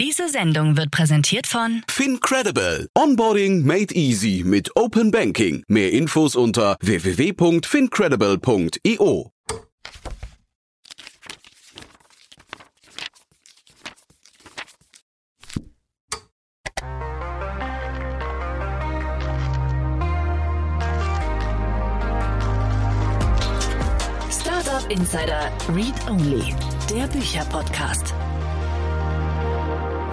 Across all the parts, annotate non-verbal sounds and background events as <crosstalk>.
Diese Sendung wird präsentiert von FinCredible. Onboarding made easy mit Open Banking. Mehr Infos unter www.fincredible.io. Startup Insider Read Only, der Bücherpodcast.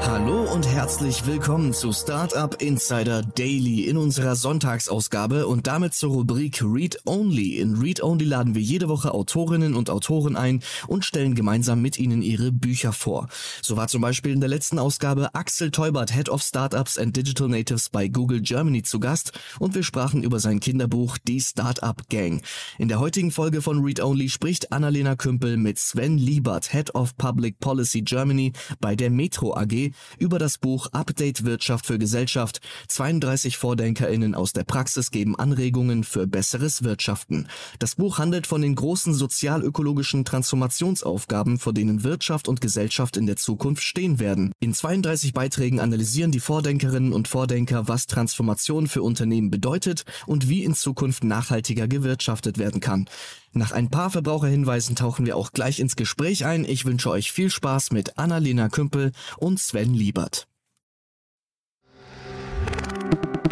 Hallo und herzlich willkommen zu Startup Insider Daily in unserer Sonntagsausgabe und damit zur Rubrik Read Only. In Read Only laden wir jede Woche Autorinnen und Autoren ein und stellen gemeinsam mit ihnen ihre Bücher vor. So war zum Beispiel in der letzten Ausgabe Axel Teubert, Head of Startups and Digital Natives bei Google Germany zu Gast und wir sprachen über sein Kinderbuch Die Startup Gang. In der heutigen Folge von Read Only spricht Annalena Kümpel mit Sven Liebert, Head of Public Policy Germany bei der Metro AG über das Buch Update Wirtschaft für Gesellschaft. 32 VordenkerInnen aus der Praxis geben Anregungen für besseres Wirtschaften. Das Buch handelt von den großen sozialökologischen Transformationsaufgaben, vor denen Wirtschaft und Gesellschaft in der Zukunft stehen werden. In 32 Beiträgen analysieren die Vordenkerinnen und Vordenker, was Transformation für Unternehmen bedeutet und wie in Zukunft nachhaltiger gewirtschaftet werden kann. Nach ein paar Verbraucherhinweisen tauchen wir auch gleich ins Gespräch ein. Ich wünsche euch viel Spaß mit Annalena Kümpel und Sven Liebert.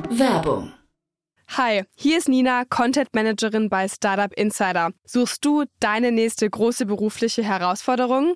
Werbung. Hi, hier ist Nina, Content Managerin bei Startup Insider. Suchst du deine nächste große berufliche Herausforderung?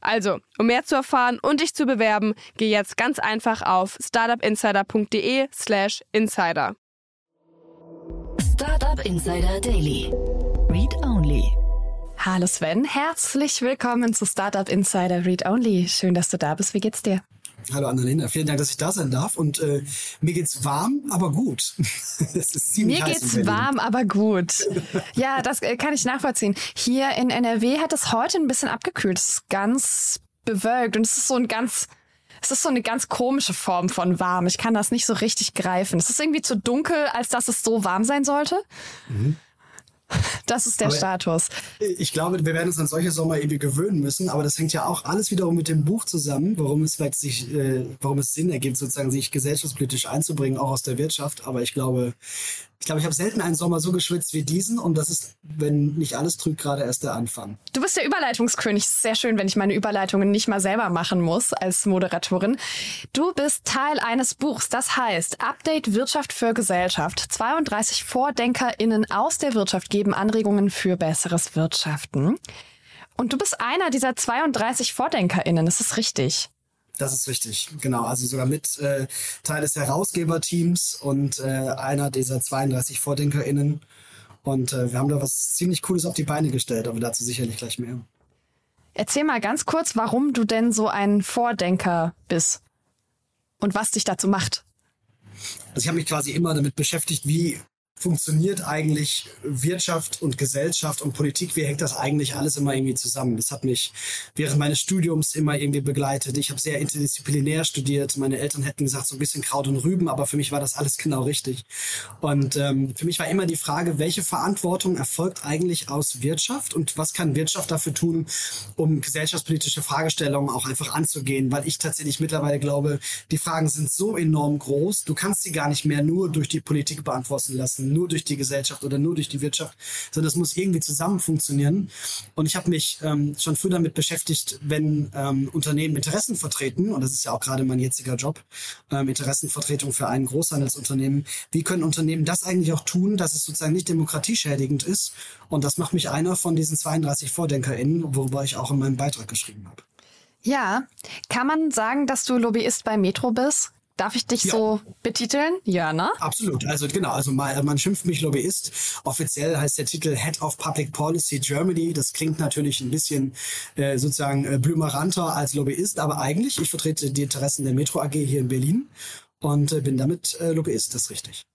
Also, um mehr zu erfahren und dich zu bewerben, geh jetzt ganz einfach auf startupinsider.de/slash insider. Startup Insider Daily. Read Only. Hallo Sven, herzlich willkommen zu Startup Insider Read Only. Schön, dass du da bist. Wie geht's dir? Hallo Annalena, vielen Dank, dass ich da sein darf. Und äh, mir geht's warm, aber gut. <laughs> mir geht's warm, aber gut. Ja, das äh, kann ich nachvollziehen. Hier in NRW hat es heute ein bisschen abgekühlt. Es ist ganz bewölkt und es ist so ein ganz es ist so eine ganz komische Form von warm. Ich kann das nicht so richtig greifen. Es ist irgendwie zu dunkel, als dass es so warm sein sollte. Mhm. <laughs> Das ist der aber Status. Ich glaube, wir werden uns an solche Sommer irgendwie gewöhnen müssen, aber das hängt ja auch alles wiederum mit dem Buch zusammen, warum es vielleicht sich, äh, warum es Sinn ergibt, sozusagen sich gesellschaftspolitisch einzubringen, auch aus der Wirtschaft. Aber ich glaube, ich glaube, ich habe selten einen Sommer so geschwitzt wie diesen und das ist, wenn nicht alles trügt, gerade erst der Anfang. Du bist der Überleitungskönig. Sehr schön, wenn ich meine Überleitungen nicht mal selber machen muss als Moderatorin. Du bist Teil eines Buchs, das heißt Update Wirtschaft für Gesellschaft. 32 VordenkerInnen aus der Wirtschaft geben Anregungen für besseres Wirtschaften. Und du bist einer dieser 32 VordenkerInnen, ist das richtig? Das ist richtig, genau. Also sogar mit äh, Teil des Herausgeberteams und äh, einer dieser 32 VordenkerInnen. Und äh, wir haben da was ziemlich Cooles auf die Beine gestellt, aber dazu sicherlich gleich mehr. Erzähl mal ganz kurz, warum du denn so ein Vordenker bist und was dich dazu macht. Also ich habe mich quasi immer damit beschäftigt, wie funktioniert eigentlich Wirtschaft und Gesellschaft und Politik? Wie hängt das eigentlich alles immer irgendwie zusammen? Das hat mich während meines Studiums immer irgendwie begleitet. Ich habe sehr interdisziplinär studiert. Meine Eltern hätten gesagt, so ein bisschen Kraut und Rüben, aber für mich war das alles genau richtig. Und ähm, für mich war immer die Frage, welche Verantwortung erfolgt eigentlich aus Wirtschaft und was kann Wirtschaft dafür tun, um gesellschaftspolitische Fragestellungen auch einfach anzugehen? Weil ich tatsächlich mittlerweile glaube, die Fragen sind so enorm groß, du kannst sie gar nicht mehr nur durch die Politik beantworten lassen nur durch die Gesellschaft oder nur durch die Wirtschaft, sondern es muss irgendwie zusammen funktionieren. Und ich habe mich ähm, schon früh damit beschäftigt, wenn ähm, Unternehmen Interessen vertreten, und das ist ja auch gerade mein jetziger Job, ähm, Interessenvertretung für ein Großhandelsunternehmen, wie können Unternehmen das eigentlich auch tun, dass es sozusagen nicht demokratieschädigend ist? Und das macht mich einer von diesen 32 VordenkerInnen, worüber ich auch in meinem Beitrag geschrieben habe. Ja, kann man sagen, dass du Lobbyist bei Metro bist? Darf ich dich ja. so betiteln? Ja, ne? Absolut. Also genau, also mal, man schimpft mich Lobbyist. Offiziell heißt der Titel Head of Public Policy Germany. Das klingt natürlich ein bisschen äh, sozusagen äh, blümeranter als Lobbyist, aber eigentlich, ich vertrete die Interessen der Metro AG hier in Berlin und äh, bin damit äh, Lobbyist, das ist richtig.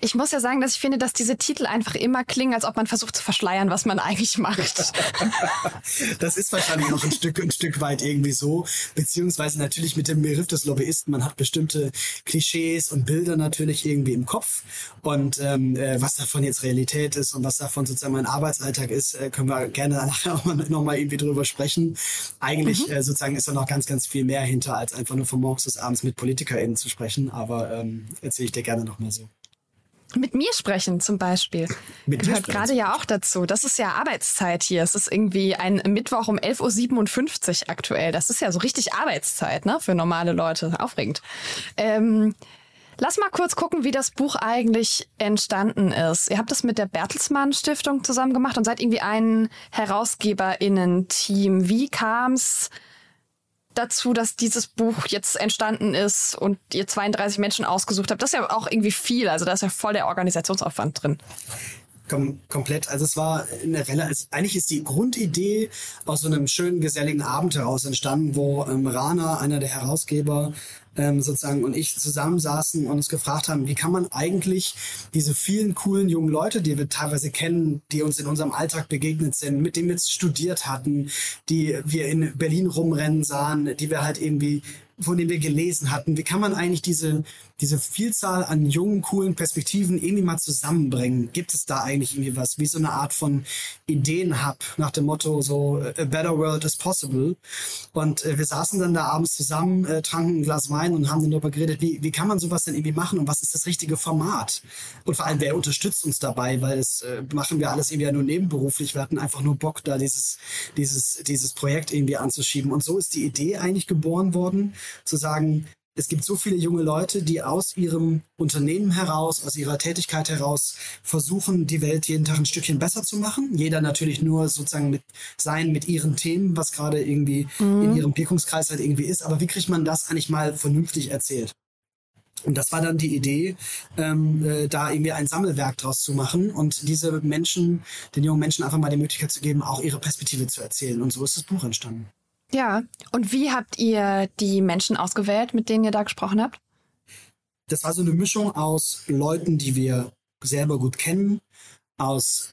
Ich muss ja sagen, dass ich finde, dass diese Titel einfach immer klingen, als ob man versucht zu verschleiern, was man <laughs> eigentlich macht. das ist wahrscheinlich auch ein Stück, ein Stück weit irgendwie so. Beziehungsweise natürlich mit dem Begriff des Lobbyisten. Man hat bestimmte Klischees und Bilder natürlich irgendwie im Kopf. Und ähm, äh, was davon jetzt Realität ist und was davon sozusagen mein Arbeitsalltag ist, äh, können wir gerne nachher <laughs> auch nochmal irgendwie drüber sprechen. Eigentlich mhm. äh, sozusagen ist da noch ganz, ganz viel mehr hinter, als einfach nur von morgens bis abends mit PolitikerInnen zu sprechen. Aber ähm, erzähle ich dir gerne nochmal so. Mit mir sprechen zum Beispiel. <laughs> Mit Gehört gerade ja auch dazu. Das ist ja Arbeitszeit hier. Es ist irgendwie ein Mittwoch um 11.57 Uhr aktuell. Das ist ja so richtig Arbeitszeit, ne? Für normale Leute. Aufregend. Ähm, lass mal kurz gucken, wie das Buch eigentlich entstanden ist. Ihr habt das mit der Bertelsmann Stiftung zusammen gemacht und seid irgendwie ein HerausgeberInnen-Team. Wie kam's dazu, dass dieses Buch jetzt entstanden ist und ihr 32 Menschen ausgesucht habt. Das ist ja auch irgendwie viel. Also da ist ja voll der Organisationsaufwand drin. Kom komplett. Also es war eine Relle. Also eigentlich ist die Grundidee aus so einem schönen geselligen Abend heraus entstanden, wo ähm, Rana, einer der Herausgeber, ähm, sozusagen und ich zusammensaßen und uns gefragt haben, wie kann man eigentlich diese vielen coolen jungen Leute, die wir teilweise kennen, die uns in unserem Alltag begegnet sind, mit denen wir jetzt studiert hatten, die wir in Berlin rumrennen sahen, die wir halt irgendwie von denen wir gelesen hatten. Wie kann man eigentlich diese, diese Vielzahl an jungen, coolen Perspektiven irgendwie mal zusammenbringen? Gibt es da eigentlich irgendwie was? Wie so eine Art von Ideenhub nach dem Motto so a better world is possible. Und äh, wir saßen dann da abends zusammen, äh, tranken ein Glas Wein und haben dann darüber geredet, wie, wie kann man sowas denn irgendwie machen und was ist das richtige Format? Und vor allem, wer unterstützt uns dabei? Weil das äh, machen wir alles irgendwie ja nur nebenberuflich. Wir hatten einfach nur Bock, da dieses, dieses, dieses Projekt irgendwie anzuschieben. Und so ist die Idee eigentlich geboren worden zu sagen, es gibt so viele junge Leute, die aus ihrem Unternehmen heraus, aus ihrer Tätigkeit heraus versuchen, die Welt jeden Tag ein Stückchen besser zu machen. Jeder natürlich nur sozusagen mit sein, mit ihren Themen, was gerade irgendwie mhm. in ihrem Wirkungskreis halt irgendwie ist. Aber wie kriegt man das eigentlich mal vernünftig erzählt? Und das war dann die Idee, ähm, äh, da irgendwie ein Sammelwerk draus zu machen und diese Menschen, den jungen Menschen einfach mal die Möglichkeit zu geben, auch ihre Perspektive zu erzählen. Und so ist das Buch entstanden. Ja, und wie habt ihr die Menschen ausgewählt, mit denen ihr da gesprochen habt? Das war so eine Mischung aus Leuten, die wir selber gut kennen, aus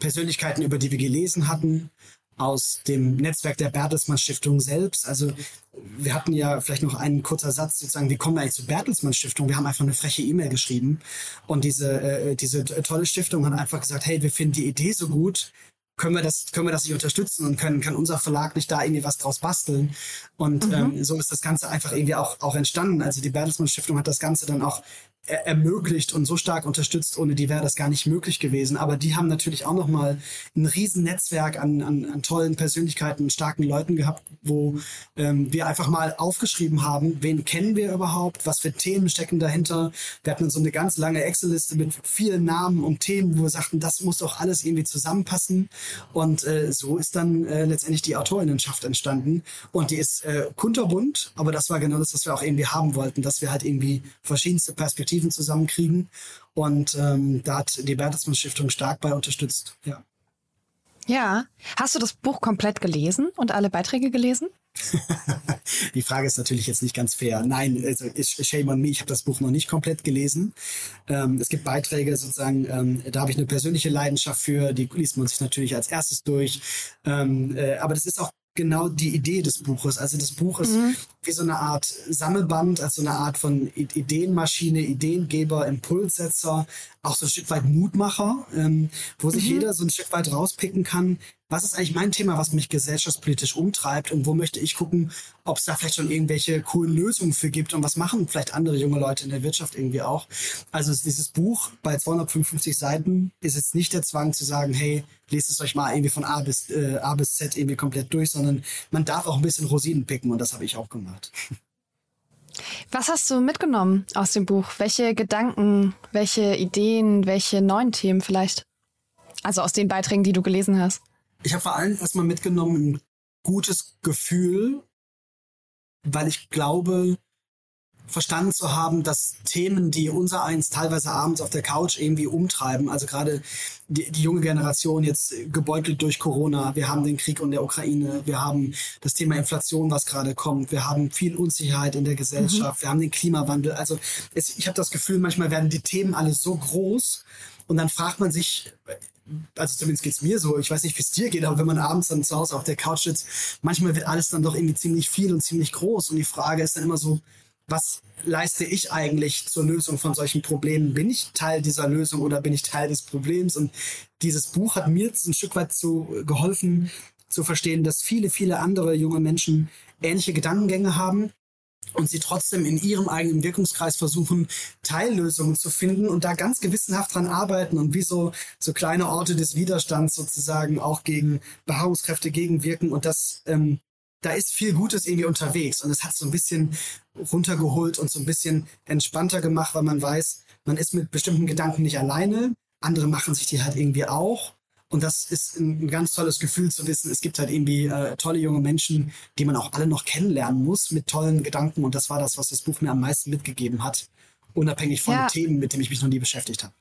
Persönlichkeiten, über die wir gelesen hatten, aus dem Netzwerk der Bertelsmann Stiftung selbst. Also wir hatten ja vielleicht noch einen kurzer Satz sozusagen, wie kommen wir eigentlich zur Bertelsmann Stiftung? Wir haben einfach eine freche E-Mail geschrieben und diese, äh, diese tolle Stiftung hat einfach gesagt, hey, wir finden die Idee so gut, können wir das, können wir das nicht unterstützen und können, kann unser Verlag nicht da irgendwie was draus basteln. Und mhm. ähm, so ist das Ganze einfach irgendwie auch, auch entstanden. Also die Bertelsmann Stiftung hat das Ganze dann auch ermöglicht und so stark unterstützt. Ohne die wäre das gar nicht möglich gewesen. Aber die haben natürlich auch nochmal ein Riesennetzwerk an, an, an tollen Persönlichkeiten, starken Leuten gehabt, wo ähm, wir einfach mal aufgeschrieben haben, wen kennen wir überhaupt, was für Themen stecken dahinter. Wir hatten so eine ganz lange Excel-Liste mit vielen Namen und Themen, wo wir sagten, das muss doch alles irgendwie zusammenpassen. Und äh, so ist dann äh, letztendlich die Autorinnenschaft entstanden. Und die ist äh, kunterbunt, aber das war genau das, was wir auch irgendwie haben wollten, dass wir halt irgendwie verschiedenste Perspektiven Perspektiven zusammenkriegen. Und ähm, da hat die Bertelsmann Stiftung stark bei unterstützt. Ja. Ja. Hast du das Buch komplett gelesen und alle Beiträge gelesen? <laughs> die Frage ist natürlich jetzt nicht ganz fair. Nein, also shame on me, ich habe das Buch noch nicht komplett gelesen. Ähm, es gibt Beiträge sozusagen, ähm, da habe ich eine persönliche Leidenschaft für, die liest man sich natürlich als erstes durch. Ähm, äh, aber das ist auch genau die Idee des Buches. Also das Buch ist mhm. Wie so eine Art Sammelband, also eine Art von Ideenmaschine, Ideengeber, Impulssetzer, auch so ein Stück weit Mutmacher, ähm, wo sich mhm. jeder so ein Stück weit rauspicken kann, was ist eigentlich mein Thema, was mich gesellschaftspolitisch umtreibt und wo möchte ich gucken, ob es da vielleicht schon irgendwelche coolen Lösungen für gibt und was machen vielleicht andere junge Leute in der Wirtschaft irgendwie auch. Also dieses Buch bei 255 Seiten ist jetzt nicht der Zwang zu sagen, hey, lest es euch mal irgendwie von A bis, äh, A bis Z irgendwie komplett durch, sondern man darf auch ein bisschen Rosinen picken und das habe ich auch gemacht. Was hast du mitgenommen aus dem Buch? Welche Gedanken, welche Ideen, welche neuen Themen vielleicht? Also aus den Beiträgen, die du gelesen hast. Ich habe vor allem erstmal mitgenommen ein gutes Gefühl, weil ich glaube, verstanden zu haben, dass Themen, die unser eins teilweise abends auf der Couch irgendwie umtreiben, also gerade die, die junge Generation jetzt gebeutelt durch Corona, wir haben den Krieg in der Ukraine, wir haben das Thema Inflation, was gerade kommt, wir haben viel Unsicherheit in der Gesellschaft, mhm. wir haben den Klimawandel. Also es, ich habe das Gefühl, manchmal werden die Themen alle so groß und dann fragt man sich, also zumindest geht's mir so, ich weiß nicht, wie es dir geht, aber wenn man abends dann zu Hause auf der Couch sitzt, manchmal wird alles dann doch irgendwie ziemlich viel und ziemlich groß und die Frage ist dann immer so, was leiste ich eigentlich zur Lösung von solchen Problemen? Bin ich Teil dieser Lösung oder bin ich Teil des Problems? Und dieses Buch hat mir ein Stück weit zu geholfen, zu verstehen, dass viele, viele andere junge Menschen ähnliche Gedankengänge haben und sie trotzdem in ihrem eigenen Wirkungskreis versuchen, Teillösungen zu finden und da ganz gewissenhaft dran arbeiten und wie so, so kleine Orte des Widerstands sozusagen auch gegen Beharrungskräfte gegenwirken und das ähm, da ist viel Gutes irgendwie unterwegs und es hat so ein bisschen runtergeholt und so ein bisschen entspannter gemacht, weil man weiß, man ist mit bestimmten Gedanken nicht alleine. Andere machen sich die halt irgendwie auch. Und das ist ein, ganz tolles Gefühl zu wissen, es gibt halt irgendwie äh, tolle junge Menschen, die man auch alle noch kennenlernen muss mit tollen Gedanken. Und das war das, was das Buch mir am meisten mitgegeben hat, unabhängig von ja. Themen, mit denen ich mich noch nie beschäftigt habe.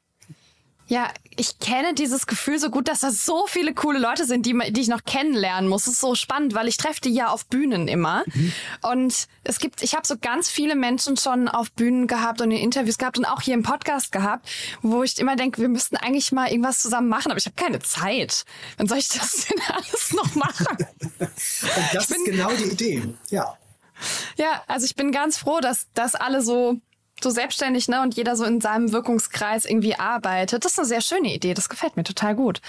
Ja, ich kenne dieses Gefühl so gut, dass da so viele coole Leute sind, die, die ich noch kennenlernen muss. Es ist so spannend, weil ich treffe die ja auf Bühnen immer. Mhm. Und es gibt, ich habe so ganz viele Menschen schon auf Bühnen gehabt und in Interviews gehabt und auch hier im Podcast gehabt, wo ich immer denke, wir müssten eigentlich mal irgendwas zusammen machen, aber ich habe keine Zeit. Wann soll ich das denn <laughs> alles noch machen? und das ist genau die Idee, ja. Ja, also ich bin ganz froh, dass das alle so so selbstständig, ne, und jeder so in seinem Wirkungskreis irgendwie arbeitet. Das ist eine sehr schöne Idee. Das gefällt mir total gut.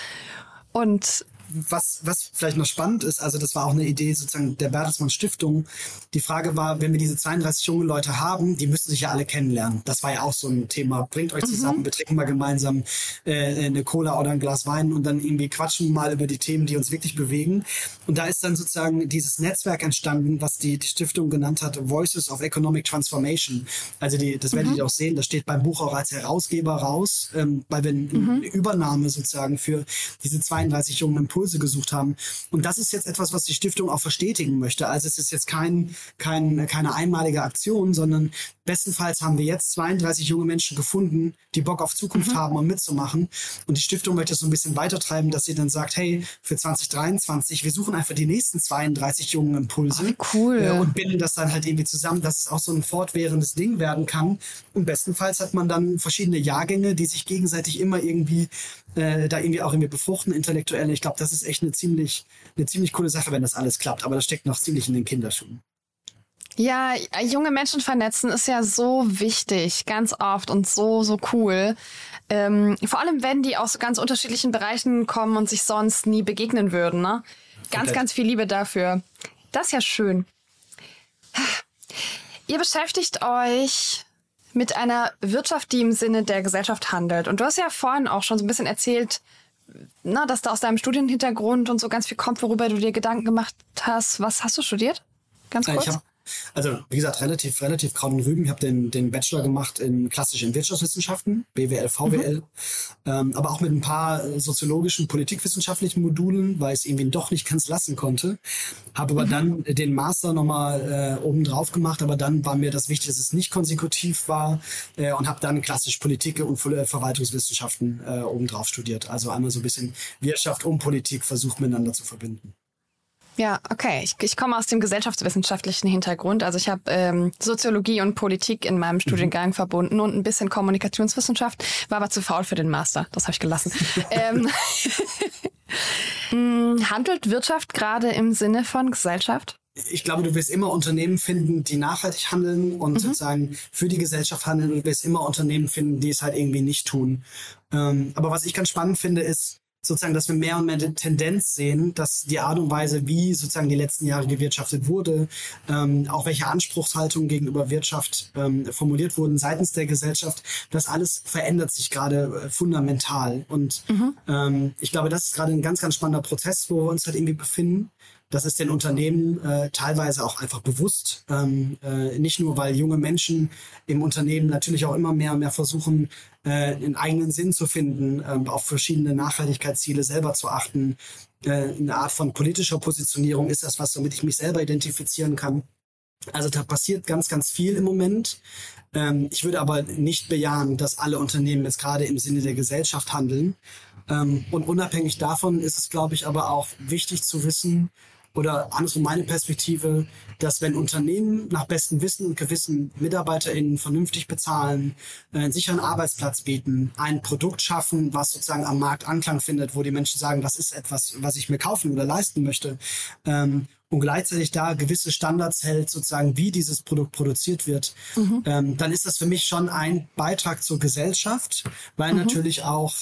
Und was, was vielleicht noch spannend ist, also das war auch eine Idee sozusagen der Bertelsmann Stiftung. Die Frage war, wenn wir diese 32 junge Leute haben, die müssen sich ja alle kennenlernen. Das war ja auch so ein Thema. Bringt euch zusammen, mhm. wir trinken mal gemeinsam äh, eine Cola oder ein Glas Wein und dann irgendwie quatschen mal über die Themen, die uns wirklich bewegen. Und da ist dann sozusagen dieses Netzwerk entstanden, was die, die Stiftung genannt hat, Voices of Economic Transformation. Also die, das werdet mhm. ihr auch sehen, das steht beim Buch auch als Herausgeber raus, ähm, weil wir mhm. eine Übernahme sozusagen für diese 32 jungen Impulse Impulse gesucht haben. Und das ist jetzt etwas, was die Stiftung auch verstetigen möchte. Also es ist jetzt kein, kein, keine einmalige Aktion, sondern bestenfalls haben wir jetzt 32 junge Menschen gefunden, die Bock auf Zukunft mhm. haben und mitzumachen. Und die Stiftung möchte es so ein bisschen weitertreiben, dass sie dann sagt, hey, für 2023, wir suchen einfach die nächsten 32 jungen Impulse. Ach, cool. Äh, und binden das dann halt irgendwie zusammen, dass es auch so ein fortwährendes Ding werden kann. Und bestenfalls hat man dann verschiedene Jahrgänge, die sich gegenseitig immer irgendwie äh, da irgendwie auch irgendwie befruchten, intellektuelle. Ich glaube, das ist echt eine ziemlich, eine ziemlich coole Sache, wenn das alles klappt. Aber das steckt noch ziemlich in den Kinderschuhen. Ja, junge Menschen vernetzen ist ja so wichtig, ganz oft und so, so cool. Ähm, vor allem, wenn die aus ganz unterschiedlichen Bereichen kommen und sich sonst nie begegnen würden. Ne? Ganz, ganz viel Liebe dafür. Das ist ja schön. Ihr beschäftigt euch mit einer Wirtschaft, die im Sinne der Gesellschaft handelt. Und du hast ja vorhin auch schon so ein bisschen erzählt, na, dass da aus deinem Studienhintergrund und so ganz viel kommt, worüber du dir Gedanken gemacht hast. Was hast du studiert? Ganz kurz. Ich habe also, wie gesagt, relativ, relativ Kraut und Rüben. Ich habe den, den Bachelor gemacht in klassischen Wirtschaftswissenschaften, BWL, VWL, mhm. ähm, aber auch mit ein paar soziologischen, politikwissenschaftlichen Modulen, weil ich es irgendwie doch nicht ganz lassen konnte. Habe aber mhm. dann den Master nochmal äh, oben drauf gemacht, aber dann war mir das wichtig, dass es nicht konsekutiv war äh, und habe dann klassisch Politik und Verwaltungswissenschaften äh, oben drauf studiert. Also einmal so ein bisschen Wirtschaft und Politik versucht miteinander zu verbinden. Ja, okay. Ich, ich komme aus dem gesellschaftswissenschaftlichen Hintergrund. Also ich habe ähm, Soziologie und Politik in meinem Studiengang mhm. verbunden und ein bisschen Kommunikationswissenschaft, war aber zu faul für den Master. Das habe ich gelassen. <laughs> ähm, hm, <laughs> handelt Wirtschaft gerade im Sinne von Gesellschaft? ich glaube, du wirst immer Unternehmen finden, die nachhaltig handeln und mhm. sozusagen für die Gesellschaft handeln und du wirst immer Unternehmen finden, die es halt irgendwie nicht tun. Ähm, aber was ich ganz spannend finde, ist, sozusagen, dass wir mehr und mehr die Tendenz sehen, dass die Art und Weise, wie sozusagen die letzten Jahre gewirtschaftet wurde, ähm, auch welche Anspruchshaltungen gegenüber Wirtschaft ähm, formuliert wurden seitens der Gesellschaft, das alles verändert sich gerade äh, fundamental. Und mhm. ähm, ich glaube, das ist gerade ein ganz, ganz spannender Prozess, wo wir uns halt irgendwie befinden. Das ist den Unternehmen äh, teilweise auch einfach bewusst. Ähm, äh, nicht nur, weil junge Menschen im Unternehmen natürlich auch immer mehr und mehr versuchen, äh, einen eigenen Sinn zu finden, äh, auf verschiedene Nachhaltigkeitsziele selber zu achten. Äh, eine Art von politischer Positionierung ist das was, womit ich mich selber identifizieren kann. Also da passiert ganz, ganz viel im Moment. Ähm, ich würde aber nicht bejahen, dass alle Unternehmen jetzt gerade im Sinne der Gesellschaft handeln. Ähm, und unabhängig davon ist es, glaube ich, aber auch wichtig zu wissen, oder andersrum meine Perspektive, dass wenn Unternehmen nach bestem Wissen und Gewissen MitarbeiterInnen vernünftig bezahlen, äh, einen sicheren Arbeitsplatz bieten, ein Produkt schaffen, was sozusagen am Markt Anklang findet, wo die Menschen sagen, das ist etwas, was ich mir kaufen oder leisten möchte, ähm, und gleichzeitig da gewisse Standards hält, sozusagen, wie dieses Produkt produziert wird, mhm. ähm, dann ist das für mich schon ein Beitrag zur Gesellschaft, weil mhm. natürlich auch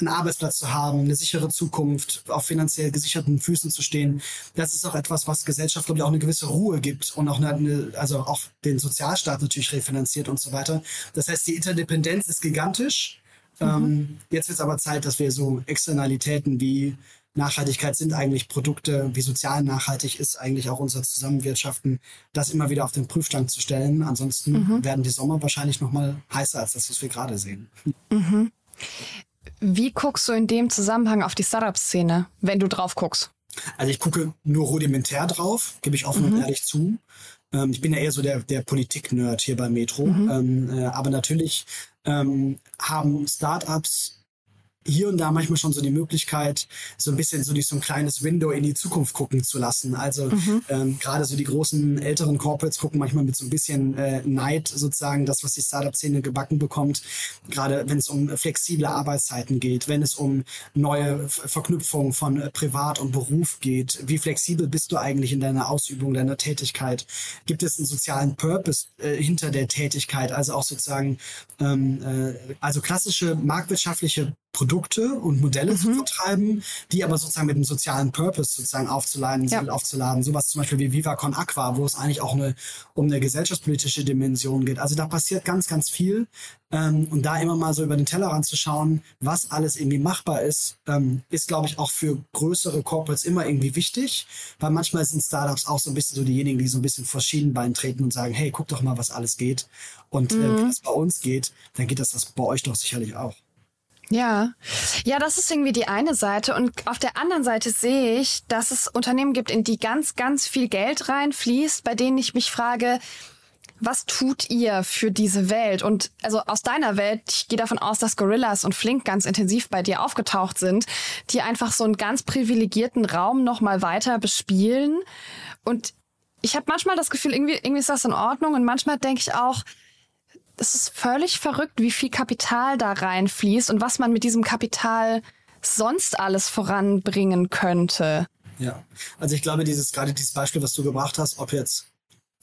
einen Arbeitsplatz zu haben, eine sichere Zukunft, auf finanziell gesicherten Füßen zu stehen. Das ist auch etwas, was Gesellschaft, glaube ich, auch eine gewisse Ruhe gibt und auch eine, also auch den Sozialstaat natürlich refinanziert und so weiter. Das heißt, die Interdependenz ist gigantisch. Mhm. Ähm, jetzt wird es aber Zeit, dass wir so Externalitäten wie Nachhaltigkeit sind eigentlich Produkte, wie sozial nachhaltig ist eigentlich auch unser Zusammenwirtschaften, das immer wieder auf den Prüfstand zu stellen. Ansonsten mhm. werden die Sommer wahrscheinlich noch mal heißer als das, was wir gerade sehen. Mhm. Wie guckst du in dem Zusammenhang auf die Startup-Szene, wenn du drauf guckst? Also ich gucke nur rudimentär drauf, gebe ich offen mhm. und ehrlich zu. Ähm, ich bin ja eher so der, der Politik-Nerd hier bei Metro. Mhm. Ähm, äh, aber natürlich ähm, haben Startups hier und da manchmal schon so die Möglichkeit, so ein bisschen so durch so ein kleines Window in die Zukunft gucken zu lassen. Also mhm. ähm, gerade so die großen älteren Corporates gucken manchmal mit so ein bisschen äh, Neid sozusagen das, was die Startup-Szene gebacken bekommt. Gerade wenn es um flexible Arbeitszeiten geht, wenn es um neue Verknüpfungen von äh, Privat und Beruf geht. Wie flexibel bist du eigentlich in deiner Ausübung deiner Tätigkeit? Gibt es einen sozialen Purpose äh, hinter der Tätigkeit? Also auch sozusagen ähm, äh, also klassische marktwirtschaftliche Produkte und Modelle mhm. zu vertreiben, die aber sozusagen mit einem sozialen Purpose sozusagen aufzuladen, ja. aufzuladen. Sowas zum Beispiel wie Viva Con Aqua, wo es eigentlich auch eine, um eine gesellschaftspolitische Dimension geht. Also da passiert ganz, ganz viel. Ähm, und da immer mal so über den Tellerrand zu schauen, was alles irgendwie machbar ist, ähm, ist, glaube ich, auch für größere Corporates immer irgendwie wichtig, weil manchmal sind Startups auch so ein bisschen so diejenigen, die so ein bisschen vor Schienenbein treten und sagen, hey, guck doch mal, was alles geht. Und mhm. äh, wenn es bei uns geht, dann geht das, das bei euch doch sicherlich auch. Ja, ja, das ist irgendwie die eine Seite. Und auf der anderen Seite sehe ich, dass es Unternehmen gibt, in die ganz, ganz viel Geld reinfließt, bei denen ich mich frage, was tut ihr für diese Welt? Und also aus deiner Welt, ich gehe davon aus, dass Gorillas und Flink ganz intensiv bei dir aufgetaucht sind, die einfach so einen ganz privilegierten Raum nochmal weiter bespielen. Und ich habe manchmal das Gefühl, irgendwie, irgendwie ist das in Ordnung. Und manchmal denke ich auch, es ist völlig verrückt, wie viel Kapital da reinfließt und was man mit diesem Kapital sonst alles voranbringen könnte. Ja, also ich glaube, dieses gerade dieses Beispiel, was du gebracht hast, ob jetzt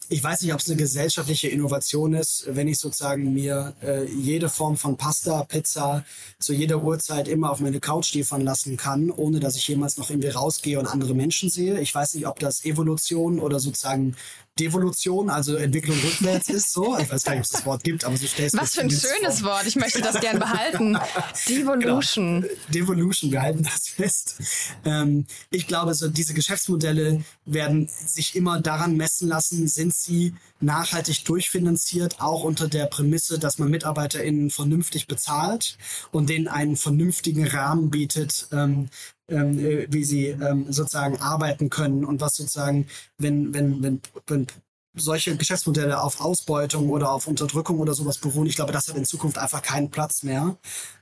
ich weiß nicht, ob es eine gesellschaftliche Innovation ist, wenn ich sozusagen mir äh, jede Form von Pasta, Pizza zu jeder Uhrzeit immer auf meine Couch liefern lassen kann, ohne dass ich jemals noch irgendwie rausgehe und andere Menschen sehe. Ich weiß nicht, ob das Evolution oder sozusagen Devolution, also Entwicklung rückwärts ist so. Ich weiß gar nicht, ob es das Wort gibt, aber so stellst Was für ein schönes vor. Wort. Ich möchte das gern behalten. <laughs> Devolution. Genau. Devolution, wir halten das fest. Ähm, ich glaube, so diese Geschäftsmodelle werden sich immer daran messen lassen, sind sie nachhaltig durchfinanziert, auch unter der Prämisse, dass man MitarbeiterInnen vernünftig bezahlt und denen einen vernünftigen Rahmen bietet, ähm, ähm, äh, wie sie ähm, sozusagen arbeiten können und was sozusagen, wenn, wenn, wenn, wenn solche Geschäftsmodelle auf Ausbeutung oder auf Unterdrückung oder sowas beruhen, ich glaube, das hat in Zukunft einfach keinen Platz mehr.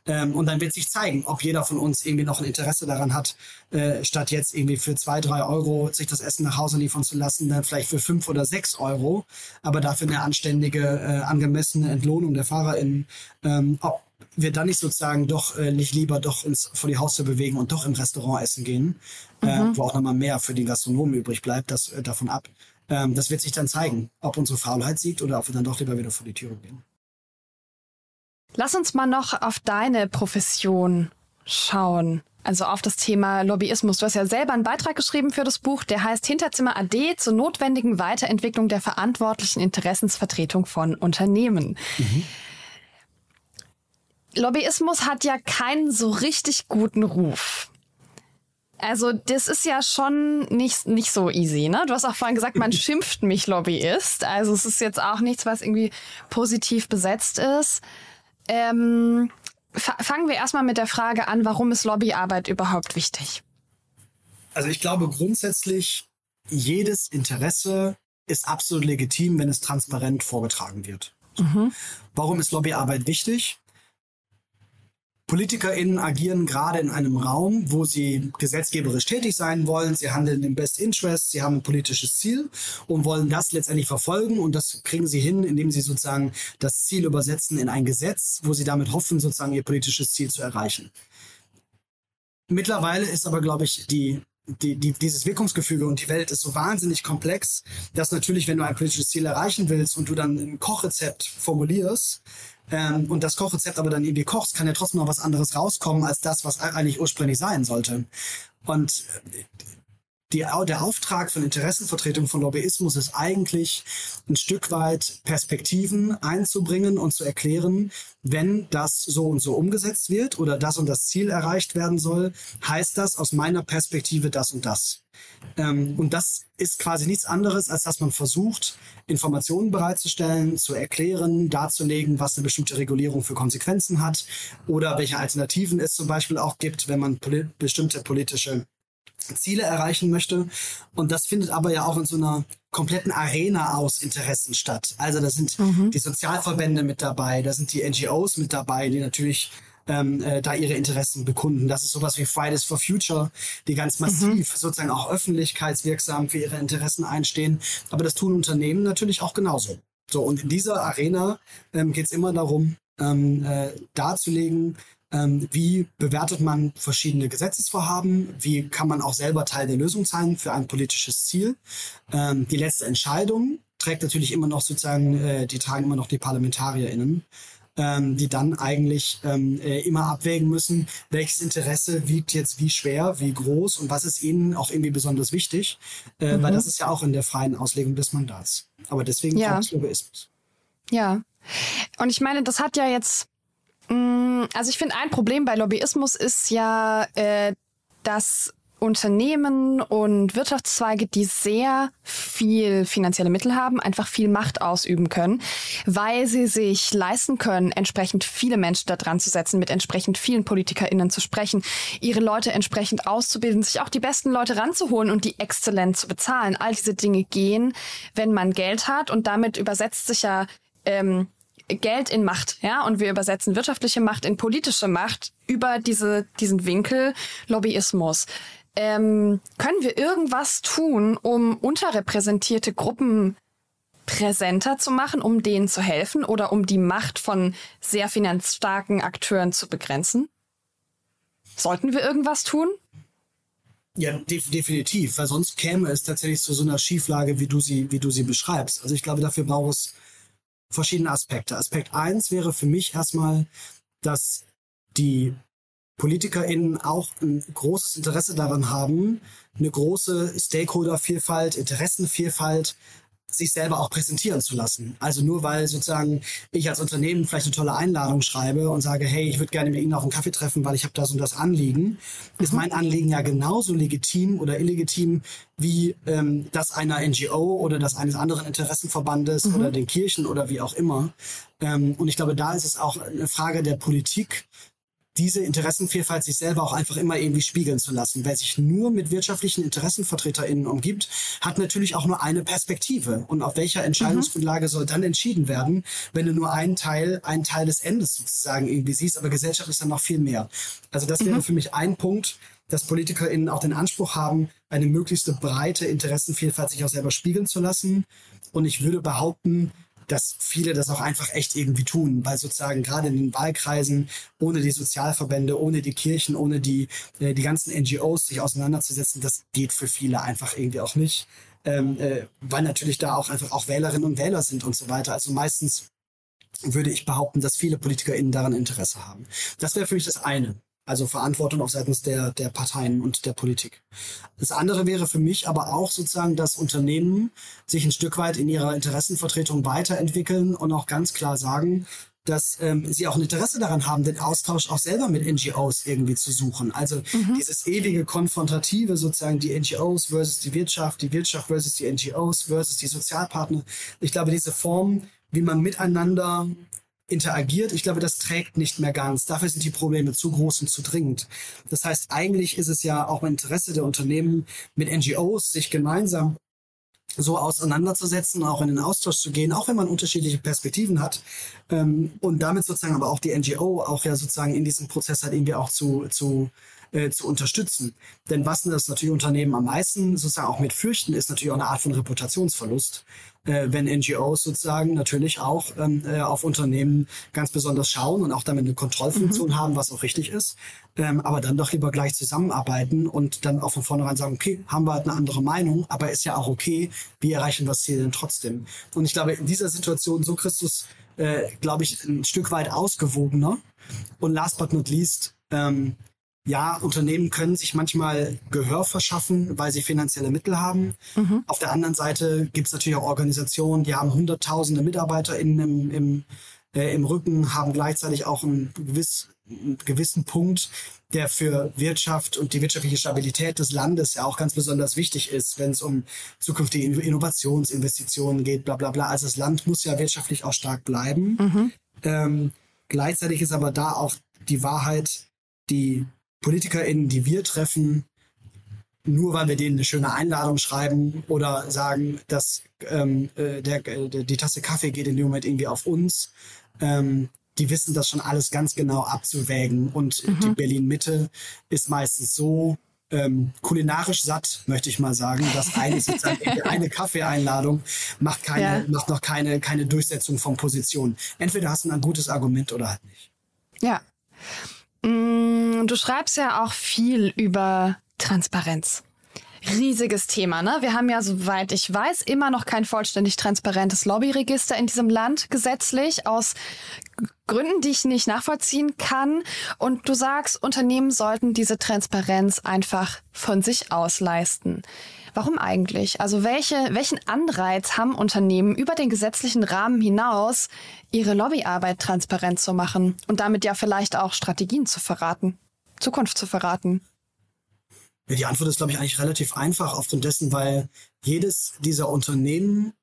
Ähm, und dann wird sich zeigen, ob jeder von uns irgendwie noch ein Interesse daran hat, äh, statt jetzt irgendwie für zwei, drei Euro sich das Essen nach Hause liefern zu lassen, dann vielleicht für fünf oder sechs Euro, aber dafür eine anständige, äh, angemessene Entlohnung der FahrerInnen, ähm, ob wir dann nicht sozusagen doch äh, nicht lieber doch uns vor die Haustür bewegen und doch im Restaurant essen gehen, äh, mhm. wo auch nochmal mehr für den Gastronomen übrig bleibt, das äh, davon ab. Ähm, das wird sich dann zeigen, ob unsere Faulheit siegt oder ob wir dann doch lieber wieder vor die Türe gehen. Lass uns mal noch auf deine Profession schauen. Also auf das Thema Lobbyismus. Du hast ja selber einen Beitrag geschrieben für das Buch, der heißt Hinterzimmer AD zur notwendigen Weiterentwicklung der verantwortlichen Interessensvertretung von Unternehmen. Mhm. Lobbyismus hat ja keinen so richtig guten Ruf. Also das ist ja schon nicht, nicht so easy, ne? Du hast auch vorhin gesagt, man <laughs> schimpft mich Lobbyist. Also es ist jetzt auch nichts, was irgendwie positiv besetzt ist. Ähm, fangen wir erstmal mit der Frage an, warum ist Lobbyarbeit überhaupt wichtig? Also ich glaube grundsätzlich, jedes Interesse ist absolut legitim, wenn es transparent vorgetragen wird. Mhm. Warum ist Lobbyarbeit wichtig? PolitikerInnen agieren gerade in einem Raum, wo sie gesetzgeberisch tätig sein wollen. Sie handeln im Best Interest, sie haben ein politisches Ziel und wollen das letztendlich verfolgen. Und das kriegen sie hin, indem sie sozusagen das Ziel übersetzen in ein Gesetz, wo sie damit hoffen, sozusagen ihr politisches Ziel zu erreichen. Mittlerweile ist aber, glaube ich, die die, die, dieses Wirkungsgefüge und die Welt ist so wahnsinnig komplex, dass natürlich, wenn du ein politisches Ziel erreichen willst und du dann ein Kochrezept formulierst, ähm, und das Kochrezept aber dann irgendwie kochst, kann ja trotzdem noch was anderes rauskommen als das, was eigentlich ursprünglich sein sollte. Und die, der Auftrag von Interessenvertretung von Lobbyismus ist eigentlich ein Stück weit Perspektiven einzubringen und zu erklären, wenn das so und so umgesetzt wird oder das und das Ziel erreicht werden soll, heißt das aus meiner Perspektive das und das. Ähm, und das ist quasi nichts anderes, als dass man versucht, Informationen bereitzustellen, zu erklären, darzulegen, was eine bestimmte Regulierung für Konsequenzen hat oder welche Alternativen es zum Beispiel auch gibt, wenn man poli bestimmte politische Ziele erreichen möchte. Und das findet aber ja auch in so einer kompletten Arena aus Interessen statt. Also da sind mhm. die Sozialverbände mit dabei, da sind die NGOs mit dabei, die natürlich ähm, äh, da ihre Interessen bekunden. Das ist sowas wie Fridays for Future, die ganz mhm. massiv mhm. sozusagen auch öffentlichkeitswirksam für ihre Interessen einstehen. Aber das tun Unternehmen natürlich auch genauso. So, und in dieser Arena ähm, geht es immer darum, ähm, äh, darzulegen, ähm, wie bewertet man verschiedene Gesetzesvorhaben? Wie kann man auch selber Teil der Lösung sein für ein politisches Ziel? Ähm, die letzte Entscheidung trägt natürlich immer noch sozusagen, äh, die tragen immer noch die ParlamentarierInnen. Ähm, die dann eigentlich ähm, äh, immer abwägen müssen, welches Interesse wiegt jetzt wie schwer, wie groß und was ist ihnen auch irgendwie besonders wichtig, äh, mhm. weil das ist ja auch in der freien Auslegung des Mandats. Aber deswegen ja. Lobbyismus. Ja. Und ich meine, das hat ja jetzt Mm, also ich finde, ein Problem bei Lobbyismus ist ja, äh, dass Unternehmen und Wirtschaftszweige, die sehr viel finanzielle Mittel haben, einfach viel Macht ausüben können, weil sie sich leisten können, entsprechend viele Menschen da dran zu setzen, mit entsprechend vielen PolitikerInnen zu sprechen, ihre Leute entsprechend auszubilden, sich auch die besten Leute ranzuholen und die exzellent zu bezahlen. All diese Dinge gehen, wenn man Geld hat und damit übersetzt sich ja ähm, Geld in Macht, ja, und wir übersetzen wirtschaftliche Macht in politische Macht über diese, diesen Winkel Lobbyismus. Ähm, können wir irgendwas tun, um unterrepräsentierte Gruppen präsenter zu machen, um denen zu helfen oder um die Macht von sehr finanzstarken Akteuren zu begrenzen? Sollten wir irgendwas tun? Ja, def definitiv, weil sonst käme es tatsächlich zu so einer Schieflage, wie du sie, wie du sie beschreibst. Also ich glaube, dafür braucht es verschiedene Aspekte. Aspekt eins wäre für mich erstmal, dass die PolitikerInnen auch ein großes Interesse daran haben, eine große Stakeholder-Vielfalt, Interessenvielfalt sich selber auch präsentieren zu lassen. Also nur weil sozusagen ich als Unternehmen vielleicht eine tolle Einladung schreibe und sage, hey, ich würde gerne mit Ihnen auf einen Kaffee treffen, weil ich habe das und das Anliegen, mhm. ist mein Anliegen ja genauso legitim oder illegitim wie ähm, das einer NGO oder das eines anderen Interessenverbandes mhm. oder den Kirchen oder wie auch immer. Ähm, und ich glaube, da ist es auch eine Frage der Politik, diese Interessenvielfalt sich selber auch einfach immer irgendwie spiegeln zu lassen. Wer sich nur mit wirtschaftlichen InteressenvertreterInnen umgibt, hat natürlich auch nur eine Perspektive. Und auf welcher Entscheidungsgrundlage mhm. soll dann entschieden werden, wenn du nur einen Teil, einen Teil des Endes sozusagen irgendwie siehst, aber Gesellschaft ist dann noch viel mehr. Also das wäre mhm. für mich ein Punkt, dass PolitikerInnen auch den Anspruch haben, eine möglichst breite Interessenvielfalt sich auch selber spiegeln zu lassen. Und ich würde behaupten, dass viele das auch einfach echt irgendwie tun, weil sozusagen gerade in den Wahlkreisen ohne die Sozialverbände, ohne die Kirchen, ohne die, äh, die ganzen NGOs sich auseinanderzusetzen, das geht für viele einfach irgendwie auch nicht, ähm, äh, weil natürlich da auch einfach auch Wählerinnen und Wähler sind und so weiter. Also meistens würde ich behaupten, dass viele PolitikerInnen daran Interesse haben. Das wäre für mich das eine. Also Verantwortung auf seitens der, der Parteien und der Politik. Das andere wäre für mich aber auch sozusagen, dass Unternehmen sich ein Stück weit in ihrer Interessenvertretung weiterentwickeln und auch ganz klar sagen, dass ähm, sie auch ein Interesse daran haben, den Austausch auch selber mit NGOs irgendwie zu suchen. Also mhm. dieses ewige Konfrontative sozusagen, die NGOs versus die Wirtschaft, die Wirtschaft versus die NGOs versus die Sozialpartner. Ich glaube, diese Form, wie man miteinander interagiert. Ich glaube, das trägt nicht mehr ganz. Dafür sind die Probleme zu groß und zu dringend. Das heißt, eigentlich ist es ja auch im Interesse der Unternehmen mit NGOs, sich gemeinsam so auseinanderzusetzen, auch in den Austausch zu gehen, auch wenn man unterschiedliche Perspektiven hat ähm, und damit sozusagen aber auch die NGO auch ja sozusagen in diesem Prozess halt irgendwie auch zu, zu äh, zu unterstützen. Denn was das natürlich Unternehmen am meisten sozusagen auch mit fürchten, ist natürlich auch eine Art von Reputationsverlust, äh, wenn NGOs sozusagen natürlich auch ähm, äh, auf Unternehmen ganz besonders schauen und auch damit eine Kontrollfunktion mhm. haben, was auch richtig ist, ähm, aber dann doch lieber gleich zusammenarbeiten und dann auch von vornherein sagen, okay, haben wir halt eine andere Meinung, aber ist ja auch okay, wie erreichen wir das Ziel denn trotzdem? Und ich glaube, in dieser Situation, so Christus, äh, glaube ich, ein Stück weit ausgewogener. Und last but not least, ähm, ja, Unternehmen können sich manchmal Gehör verschaffen, weil sie finanzielle Mittel haben. Mhm. Auf der anderen Seite gibt es natürlich auch Organisationen, die haben hunderttausende MitarbeiterInnen im, im, äh, im Rücken, haben gleichzeitig auch einen, gewiss, einen gewissen Punkt, der für Wirtschaft und die wirtschaftliche Stabilität des Landes ja auch ganz besonders wichtig ist, wenn es um zukünftige Innovationsinvestitionen geht, bla bla bla. Also das Land muss ja wirtschaftlich auch stark bleiben. Mhm. Ähm, gleichzeitig ist aber da auch die Wahrheit, die PolitikerInnen, die wir treffen, nur weil wir denen eine schöne Einladung schreiben oder sagen, dass ähm, äh, der, äh, die Tasse Kaffee geht in dem Moment irgendwie auf uns. Ähm, die wissen das schon alles ganz genau abzuwägen. Und mhm. die Berlin-Mitte ist meistens so ähm, kulinarisch satt, möchte ich mal sagen, dass eine, <laughs> eine Kaffeeeinladung macht, keine, ja. macht noch keine, keine Durchsetzung von Positionen. Entweder hast du ein gutes Argument oder halt nicht. Ja. Mm, du schreibst ja auch viel über Transparenz. Riesiges Thema, ne? Wir haben ja, soweit ich weiß, immer noch kein vollständig transparentes Lobbyregister in diesem Land gesetzlich aus Gründen, die ich nicht nachvollziehen kann. Und du sagst, Unternehmen sollten diese Transparenz einfach von sich aus leisten. Warum eigentlich? Also welche, welchen Anreiz haben Unternehmen über den gesetzlichen Rahmen hinaus, ihre Lobbyarbeit transparent zu machen und damit ja vielleicht auch Strategien zu verraten, Zukunft zu verraten? Ja, die Antwort ist, glaube ich, eigentlich relativ einfach aufgrund dessen, weil jedes dieser Unternehmen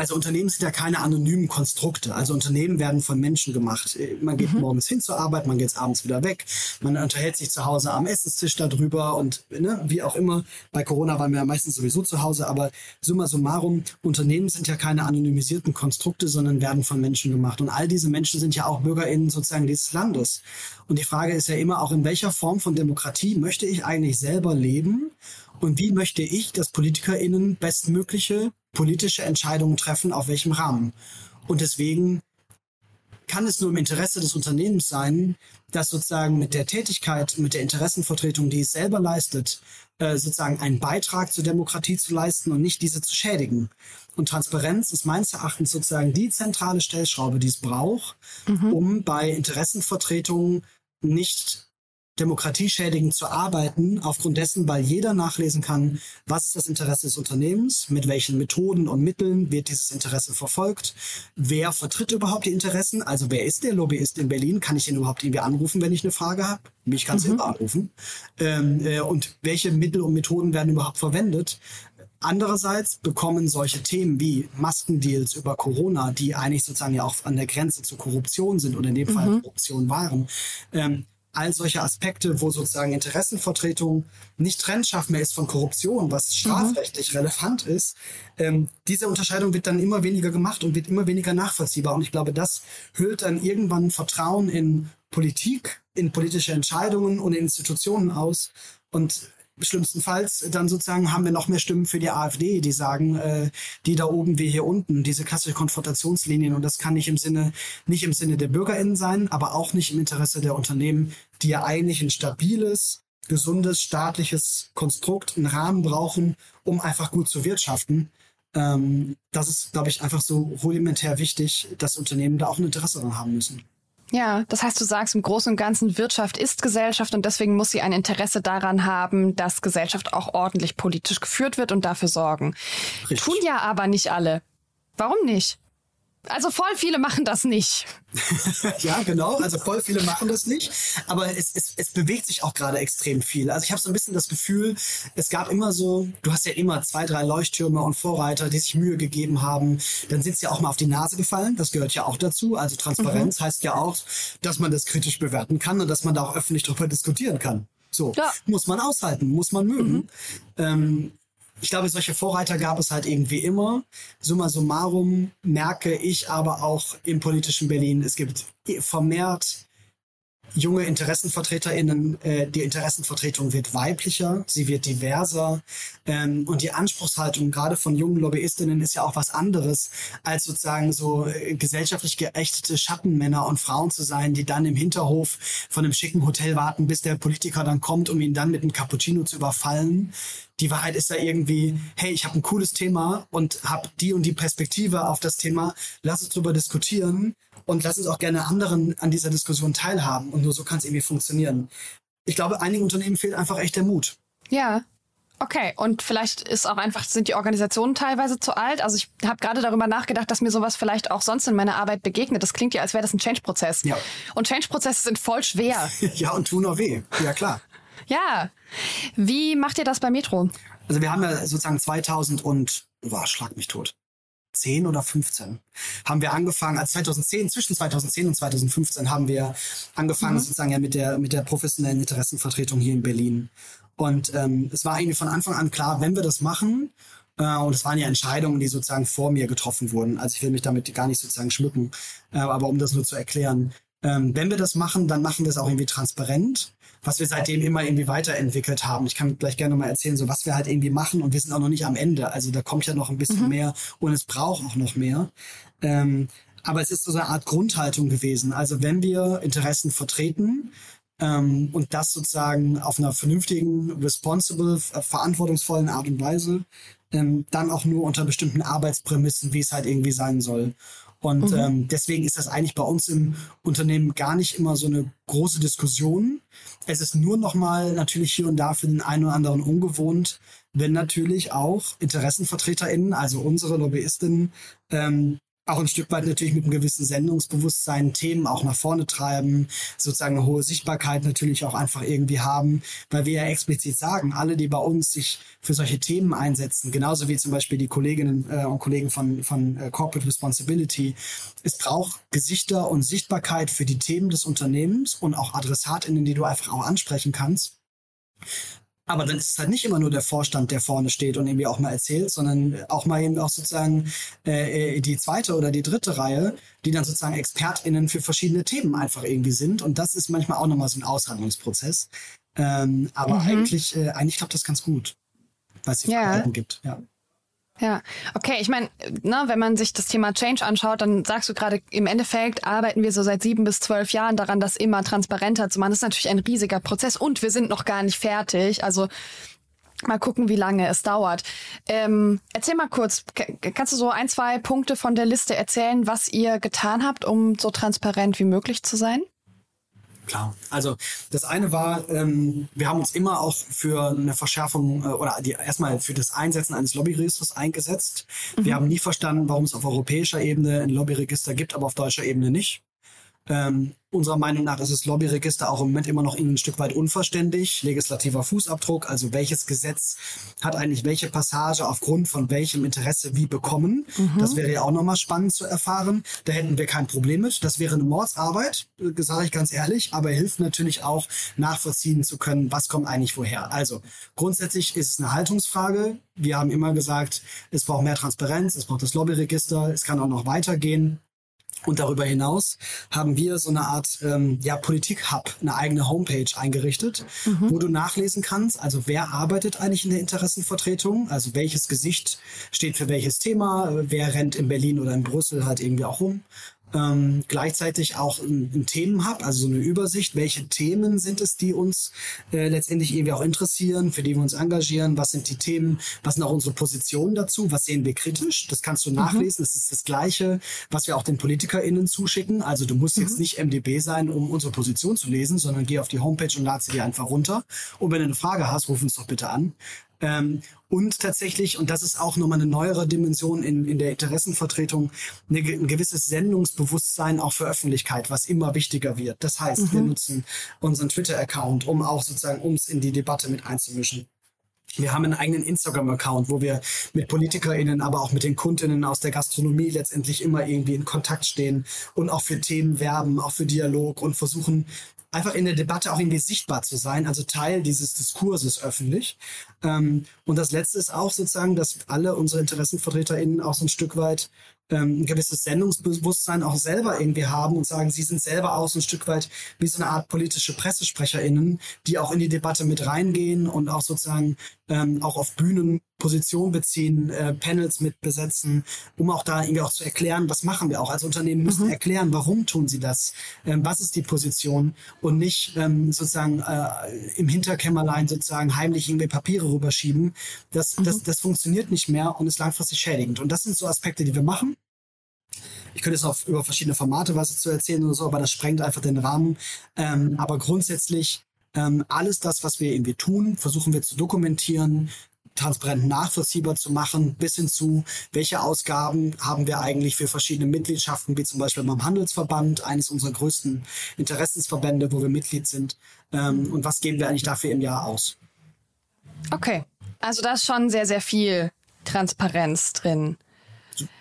also Unternehmen sind ja keine anonymen Konstrukte. Also Unternehmen werden von Menschen gemacht. Man geht mhm. morgens hin zur Arbeit, man geht abends wieder weg, man unterhält sich zu Hause am Essenstisch darüber und ne, wie auch immer. Bei Corona waren wir ja meistens sowieso zu Hause, aber summa summarum, Unternehmen sind ja keine anonymisierten Konstrukte, sondern werden von Menschen gemacht. Und all diese Menschen sind ja auch BürgerInnen sozusagen dieses Landes. Und die Frage ist ja immer auch, in welcher Form von Demokratie möchte ich eigentlich selber leben? Und wie möchte ich, dass PolitikerInnen bestmögliche politische Entscheidungen treffen, auf welchem Rahmen. Und deswegen kann es nur im Interesse des Unternehmens sein, dass sozusagen mit der Tätigkeit, mit der Interessenvertretung, die es selber leistet, äh, sozusagen einen Beitrag zur Demokratie zu leisten und nicht diese zu schädigen. Und Transparenz ist meines Erachtens sozusagen die zentrale Stellschraube, die es braucht, mhm. um bei Interessenvertretungen nicht demokratieschädigend zu arbeiten, aufgrund dessen, weil jeder nachlesen kann, was ist das Interesse des Unternehmens, mit welchen Methoden und Mitteln wird dieses Interesse verfolgt, wer vertritt überhaupt die Interessen, also wer ist der Lobbyist in Berlin, kann ich ihn überhaupt irgendwie anrufen, wenn ich eine Frage habe, mich kann es mhm. immer anrufen, ähm, äh, und welche Mittel und Methoden werden überhaupt verwendet, Andererseits bekommen solche Themen wie Maskendeals über Corona, die eigentlich sozusagen ja auch an der Grenze zur Korruption sind oder in dem Fall mhm. Korruption waren, ähm, all solche Aspekte, wo sozusagen Interessenvertretung nicht trennscharf mehr ist von Korruption, was strafrechtlich mhm. relevant ist, ähm, diese Unterscheidung wird dann immer weniger gemacht und wird immer weniger nachvollziehbar. Und ich glaube, das hüllt dann irgendwann Vertrauen in Politik, in politische Entscheidungen und in Institutionen aus. Und schlimmstenfalls dann sozusagen haben wir noch mehr Stimmen für die AfD, die sagen, äh, die da oben, wir hier unten, diese klassische Konfrontationslinien. Und das kann nicht im Sinne, nicht im Sinne der BürgerInnen sein, aber auch nicht im Interesse der Unternehmen, die ja eigentlich ein stabiles, gesundes, staatliches Konstrukt, einen Rahmen brauchen, um einfach gut zu wirtschaften. Ähm, das ist, glaube ich, einfach so rudimentär wichtig, dass Unternehmen da auch ein Interesse daran haben müssen. Ja, das heißt, du sagst im Großen und Ganzen, Wirtschaft ist Gesellschaft und deswegen muss sie ein Interesse daran haben, dass Gesellschaft auch ordentlich politisch geführt wird und dafür sorgen. Richtig. Tun ja aber nicht alle. Warum nicht? Also voll viele machen das nicht. <laughs> ja, genau. Also voll viele machen das nicht. Aber es, es, es bewegt sich auch gerade extrem viel. Also ich habe so ein bisschen das Gefühl, es gab immer so, du hast ja immer zwei, drei Leuchttürme und Vorreiter, die sich Mühe gegeben haben. Dann sind sie ja auch mal auf die Nase gefallen. Das gehört ja auch dazu. Also Transparenz mhm. heißt ja auch, dass man das kritisch bewerten kann und dass man da auch öffentlich drüber diskutieren kann. So, ja. muss man aushalten, muss man mögen. Mhm. Ähm, ich glaube, solche Vorreiter gab es halt irgendwie immer. Summa summarum merke ich aber auch im politischen Berlin, es gibt vermehrt junge InteressenvertreterInnen, äh, die Interessenvertretung wird weiblicher, sie wird diverser ähm, und die Anspruchshaltung gerade von jungen LobbyistInnen ist ja auch was anderes, als sozusagen so äh, gesellschaftlich geächtete Schattenmänner und Frauen zu sein, die dann im Hinterhof von einem schicken Hotel warten, bis der Politiker dann kommt, um ihn dann mit einem Cappuccino zu überfallen. Die Wahrheit ist ja irgendwie, hey, ich habe ein cooles Thema und habe die und die Perspektive auf das Thema, lass uns drüber diskutieren und lass uns auch gerne anderen an dieser Diskussion teilhaben. Und nur so kann es irgendwie funktionieren. Ich glaube, einigen Unternehmen fehlt einfach echt der Mut. Ja. Okay, und vielleicht ist auch einfach, sind die Organisationen teilweise zu alt. Also ich habe gerade darüber nachgedacht, dass mir sowas vielleicht auch sonst in meiner Arbeit begegnet. Das klingt ja, als wäre das ein Change-Prozess. Ja. Und Change-Prozesse sind voll schwer. <laughs> ja, und tun auch weh. Ja, klar. Ja. Wie macht ihr das bei Metro? Also wir haben ja sozusagen 2000 und, war schlag mich tot. 10 oder 15 haben wir angefangen, also 2010, zwischen 2010 und 2015 haben wir angefangen mhm. sozusagen ja mit der, mit der professionellen Interessenvertretung hier in Berlin. Und ähm, es war irgendwie von Anfang an klar, wenn wir das machen, äh, und es waren ja Entscheidungen, die sozusagen vor mir getroffen wurden. Also ich will mich damit gar nicht sozusagen schmücken, äh, aber um das nur zu erklären, ähm, wenn wir das machen, dann machen wir es auch irgendwie transparent was wir seitdem immer irgendwie weiterentwickelt haben. Ich kann gleich gerne mal erzählen, so was wir halt irgendwie machen und wir sind auch noch nicht am Ende. Also da kommt ja noch ein bisschen mhm. mehr und es braucht auch noch mehr. Ähm, aber es ist so eine Art Grundhaltung gewesen. Also wenn wir Interessen vertreten, ähm, und das sozusagen auf einer vernünftigen, responsible, verantwortungsvollen Art und Weise, ähm, dann auch nur unter bestimmten Arbeitsprämissen, wie es halt irgendwie sein soll. Und mhm. ähm, deswegen ist das eigentlich bei uns im Unternehmen gar nicht immer so eine große Diskussion. Es ist nur nochmal natürlich hier und da für den einen oder anderen ungewohnt, wenn natürlich auch InteressenvertreterInnen, also unsere Lobbyistinnen, ähm, auch ein Stück weit natürlich mit einem gewissen Sendungsbewusstsein Themen auch nach vorne treiben, sozusagen eine hohe Sichtbarkeit natürlich auch einfach irgendwie haben, weil wir ja explizit sagen, alle, die bei uns sich für solche Themen einsetzen, genauso wie zum Beispiel die Kolleginnen äh, und Kollegen von, von äh, Corporate Responsibility, es braucht Gesichter und Sichtbarkeit für die Themen des Unternehmens und auch AdressatInnen, die du einfach auch ansprechen kannst. Aber dann ist es halt nicht immer nur der Vorstand, der vorne steht und irgendwie auch mal erzählt, sondern auch mal eben auch sozusagen äh, äh die zweite oder die dritte Reihe, die dann sozusagen ExpertInnen für verschiedene Themen einfach irgendwie sind. Und das ist manchmal auch nochmal so ein Aushandlungsprozess. Ähm, aber mhm. eigentlich, äh, eigentlich klappt das ganz gut, weil es die Freiheiten gibt. Ja. Ja, okay. Ich meine, ne, wenn man sich das Thema Change anschaut, dann sagst du gerade, im Endeffekt arbeiten wir so seit sieben bis zwölf Jahren daran, das immer transparenter zu machen. Das ist natürlich ein riesiger Prozess und wir sind noch gar nicht fertig. Also mal gucken, wie lange es dauert. Ähm, erzähl mal kurz, kannst du so ein, zwei Punkte von der Liste erzählen, was ihr getan habt, um so transparent wie möglich zu sein? Klar. Also das eine war, ähm, wir haben uns immer auch für eine Verschärfung äh, oder die, erstmal für das Einsetzen eines Lobbyregisters eingesetzt. Mhm. Wir haben nie verstanden, warum es auf europäischer Ebene ein Lobbyregister gibt, aber auf deutscher Ebene nicht. Ähm, unserer Meinung nach ist das Lobbyregister auch im Moment immer noch ein Stück weit unverständlich. Legislativer Fußabdruck, also welches Gesetz hat eigentlich welche Passage aufgrund von welchem Interesse wie bekommen. Mhm. Das wäre ja auch nochmal spannend zu erfahren. Da hätten wir kein Problem mit. Das wäre eine Mordsarbeit, äh, sage ich ganz ehrlich, aber hilft natürlich auch nachvollziehen zu können, was kommt eigentlich woher. Also grundsätzlich ist es eine Haltungsfrage. Wir haben immer gesagt, es braucht mehr Transparenz, es braucht das Lobbyregister, es kann auch noch weitergehen. Und darüber hinaus haben wir so eine Art ähm, ja, Politik-Hub, eine eigene Homepage eingerichtet, mhm. wo du nachlesen kannst, also wer arbeitet eigentlich in der Interessenvertretung, also welches Gesicht steht für welches Thema, wer rennt in Berlin oder in Brüssel halt irgendwie auch rum ähm, gleichzeitig auch ein, ein Themenhub, also so eine Übersicht, welche Themen sind es, die uns äh, letztendlich irgendwie auch interessieren, für die wir uns engagieren, was sind die Themen, was sind auch unsere Positionen dazu, was sehen wir kritisch, das kannst du mhm. nachlesen, das ist das Gleiche, was wir auch den PolitikerInnen zuschicken, also du musst mhm. jetzt nicht MDB sein, um unsere Position zu lesen, sondern geh auf die Homepage und lad sie dir einfach runter und wenn du eine Frage hast, ruf uns doch bitte an ähm, und tatsächlich, und das ist auch nochmal eine neuere Dimension in, in der Interessenvertretung, eine, ein gewisses Sendungsbewusstsein auch für Öffentlichkeit, was immer wichtiger wird. Das heißt, mhm. wir nutzen unseren Twitter-Account, um auch sozusagen uns in die Debatte mit einzumischen. Wir haben einen eigenen Instagram-Account, wo wir mit PolitikerInnen, aber auch mit den KundInnen aus der Gastronomie letztendlich immer irgendwie in Kontakt stehen und auch für Themen werben, auch für Dialog und versuchen, einfach in der Debatte auch irgendwie sichtbar zu sein, also Teil dieses Diskurses öffentlich. Ähm, und das Letzte ist auch sozusagen, dass alle unsere InteressenvertreterInnen auch so ein Stück weit ähm, ein gewisses Sendungsbewusstsein auch selber irgendwie haben und sagen, sie sind selber auch so ein Stück weit wie so eine Art politische PressesprecherInnen, die auch in die Debatte mit reingehen und auch sozusagen ähm, auch auf Bühnen Position beziehen, äh, Panels mit besetzen, um auch da irgendwie auch zu erklären, was machen wir auch als Unternehmen müssen mhm. erklären, warum tun sie das, ähm, was ist die Position und nicht ähm, sozusagen äh, im Hinterkämmerlein sozusagen heimlich irgendwie Papiere rüberschieben. Das, mhm. das, das funktioniert nicht mehr und ist langfristig schädigend. Und das sind so Aspekte, die wir machen. Ich könnte jetzt auch über verschiedene Formate was zu erzählen oder so, aber das sprengt einfach den Rahmen. Ähm, aber grundsätzlich ähm, alles das, was wir irgendwie tun, versuchen wir zu dokumentieren, transparent nachvollziehbar zu machen, bis hin zu, welche Ausgaben haben wir eigentlich für verschiedene Mitgliedschaften, wie zum Beispiel beim Handelsverband, eines unserer größten Interessensverbände, wo wir Mitglied sind, ähm, und was geben wir eigentlich dafür im Jahr aus. Okay, also da ist schon sehr, sehr viel Transparenz drin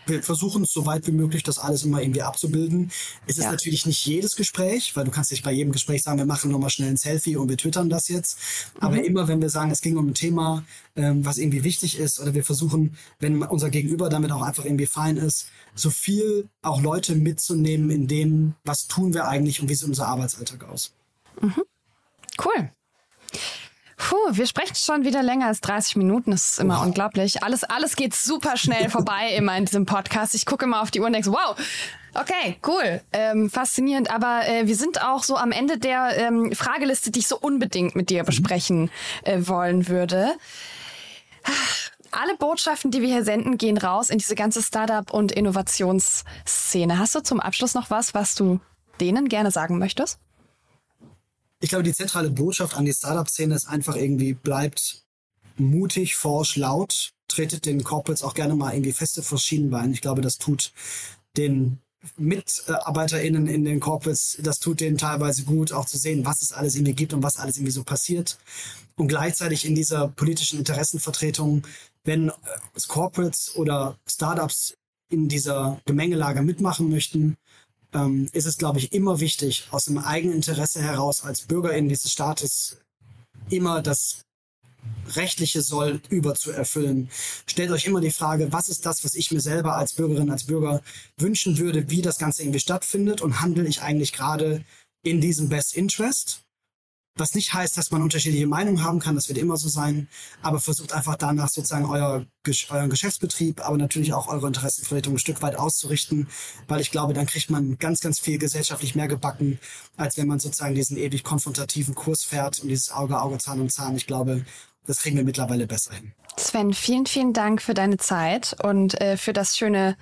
wir versuchen so weit wie möglich das alles immer irgendwie abzubilden. Es ist ja. natürlich nicht jedes Gespräch, weil du kannst nicht bei jedem Gespräch sagen, wir machen nochmal schnell ein Selfie und wir twittern das jetzt. Aber mhm. immer, wenn wir sagen, es ging um ein Thema, ähm, was irgendwie wichtig ist, oder wir versuchen, wenn unser Gegenüber damit auch einfach irgendwie fein ist, so viel auch Leute mitzunehmen in dem, was tun wir eigentlich und wie sieht unser Arbeitsalltag aus. Mhm. Cool. Puh, wir sprechen schon wieder länger als 30 Minuten. Das ist immer wow. unglaublich. Alles, alles geht super schnell <laughs> vorbei immer in diesem Podcast. Ich gucke immer auf die Uhr und denke, wow, okay, cool, ähm, faszinierend. Aber äh, wir sind auch so am Ende der ähm, Frageliste, die ich so unbedingt mit dir besprechen äh, wollen würde. Alle Botschaften, die wir hier senden, gehen raus in diese ganze Startup- und Innovationsszene. Hast du zum Abschluss noch was, was du denen gerne sagen möchtest? Ich glaube, die zentrale Botschaft an die Startup-Szene ist einfach irgendwie, bleibt mutig, forsch, laut, tretet den Corporates auch gerne mal irgendwie feste vor Schienenbein. Ich glaube, das tut den MitarbeiterInnen in den Corporates, das tut denen teilweise gut, auch zu sehen, was es alles irgendwie gibt und was alles irgendwie so passiert. Und gleichzeitig in dieser politischen Interessenvertretung, wenn äh, Corporates oder Startups in dieser Gemengelage mitmachen möchten, ähm, ist es, glaube ich, immer wichtig, aus dem eigenen Interesse heraus als Bürgerin dieses Staates immer das rechtliche Soll über zu erfüllen. Stellt euch immer die Frage, was ist das, was ich mir selber als Bürgerin, als Bürger wünschen würde, wie das Ganze irgendwie stattfindet und handle ich eigentlich gerade in diesem Best Interest? Was nicht heißt, dass man unterschiedliche Meinungen haben kann, das wird immer so sein, aber versucht einfach danach sozusagen euer, euren Geschäftsbetrieb, aber natürlich auch eure Interessenvertretung ein Stück weit auszurichten, weil ich glaube, dann kriegt man ganz, ganz viel gesellschaftlich mehr gebacken, als wenn man sozusagen diesen ewig konfrontativen Kurs fährt und dieses Auge, Auge, Zahn und Zahn. Ich glaube, das kriegen wir mittlerweile besser hin. Sven, vielen, vielen Dank für deine Zeit und äh, für das schöne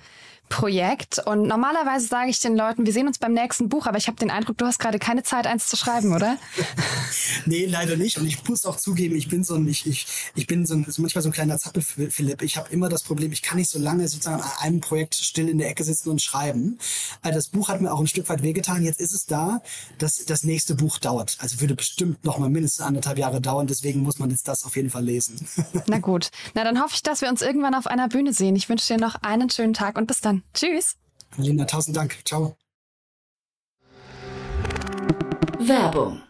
Projekt. Und normalerweise sage ich den Leuten, wir sehen uns beim nächsten Buch, aber ich habe den Eindruck, du hast gerade keine Zeit, eins zu schreiben, oder? <laughs> nee, leider nicht. Und ich muss auch zugeben, ich bin so ein, ich, ich, ich bin so ein, manchmal so ein kleiner Zappel, Philipp. Ich habe immer das Problem, ich kann nicht so lange sozusagen an einem Projekt still in der Ecke sitzen und schreiben. Also das Buch hat mir auch ein Stück weit wehgetan. Jetzt ist es da, dass das nächste Buch dauert. Also würde bestimmt noch mal mindestens anderthalb Jahre dauern. Deswegen muss man jetzt das auf jeden Fall lesen. Na gut. Na, dann hoffe ich, dass wir uns irgendwann auf einer Bühne sehen. Ich wünsche dir noch einen schönen Tag und bis dann. Tschüss. Linda, tausend Dank. Ciao. Werbung.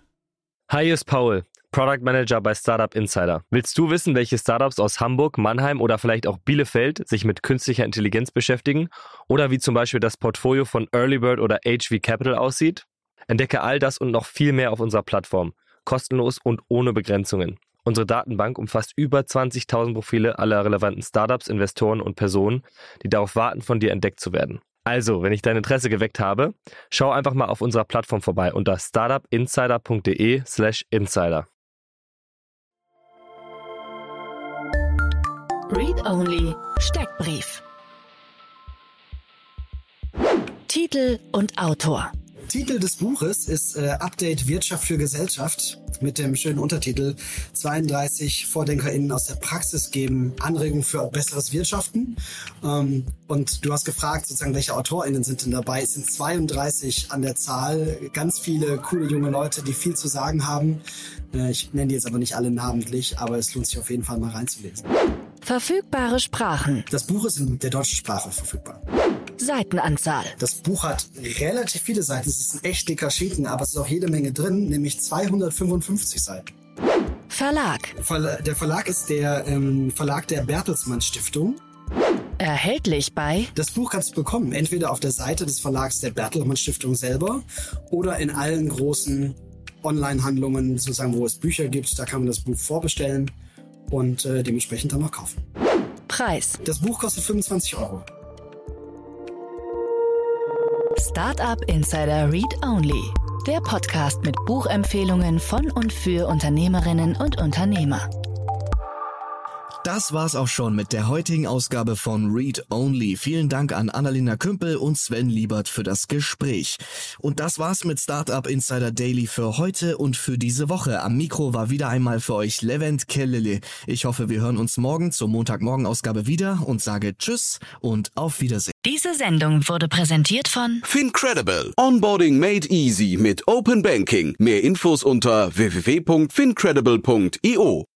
Hi, hier ist Paul, Product Manager bei Startup Insider. Willst du wissen, welche Startups aus Hamburg, Mannheim oder vielleicht auch Bielefeld sich mit künstlicher Intelligenz beschäftigen? Oder wie zum Beispiel das Portfolio von Earlybird oder HV Capital aussieht? Entdecke all das und noch viel mehr auf unserer Plattform. Kostenlos und ohne Begrenzungen. Unsere Datenbank umfasst über 20.000 Profile aller relevanten Startups, Investoren und Personen, die darauf warten, von dir entdeckt zu werden. Also, wenn ich dein Interesse geweckt habe, schau einfach mal auf unserer Plattform vorbei unter startupinsider.de/slash insider. Read Only Steckbrief. Titel und Autor. Titel des Buches ist äh, Update Wirtschaft für Gesellschaft mit dem schönen Untertitel 32 VordenkerInnen aus der Praxis geben Anregungen für besseres Wirtschaften. Ähm, und du hast gefragt, sozusagen, welche AutorInnen sind denn dabei? Es sind 32 an der Zahl, ganz viele coole junge Leute, die viel zu sagen haben. Äh, ich nenne die jetzt aber nicht alle namentlich, aber es lohnt sich auf jeden Fall mal reinzulesen. Verfügbare Sprachen. Das Buch ist in der deutschen Sprache verfügbar. Seitenanzahl. Das Buch hat relativ viele Seiten. Es ist ein echt dicker Schinken, aber es ist auch jede Menge drin, nämlich 255 Seiten. Verlag. Der Verlag ist der ähm, Verlag der Bertelsmann Stiftung. Erhältlich bei. Das Buch kannst du bekommen, entweder auf der Seite des Verlags der Bertelsmann Stiftung selber oder in allen großen Online-Handlungen, sozusagen, wo es Bücher gibt. Da kann man das Buch vorbestellen und äh, dementsprechend dann noch kaufen. Preis. Das Buch kostet 25 Euro. Startup Insider Read Only. Der Podcast mit Buchempfehlungen von und für Unternehmerinnen und Unternehmer. Das war's auch schon mit der heutigen Ausgabe von Read Only. Vielen Dank an Annalena Kümpel und Sven Liebert für das Gespräch. Und das war's mit Startup Insider Daily für heute und für diese Woche. Am Mikro war wieder einmal für euch Levent Kellele. Ich hoffe, wir hören uns morgen zur Montagmorgen-Ausgabe wieder und sage Tschüss und auf Wiedersehen. Diese Sendung wurde präsentiert von Fincredible. Onboarding made easy mit Open Banking. Mehr Infos unter www.fincredible.io.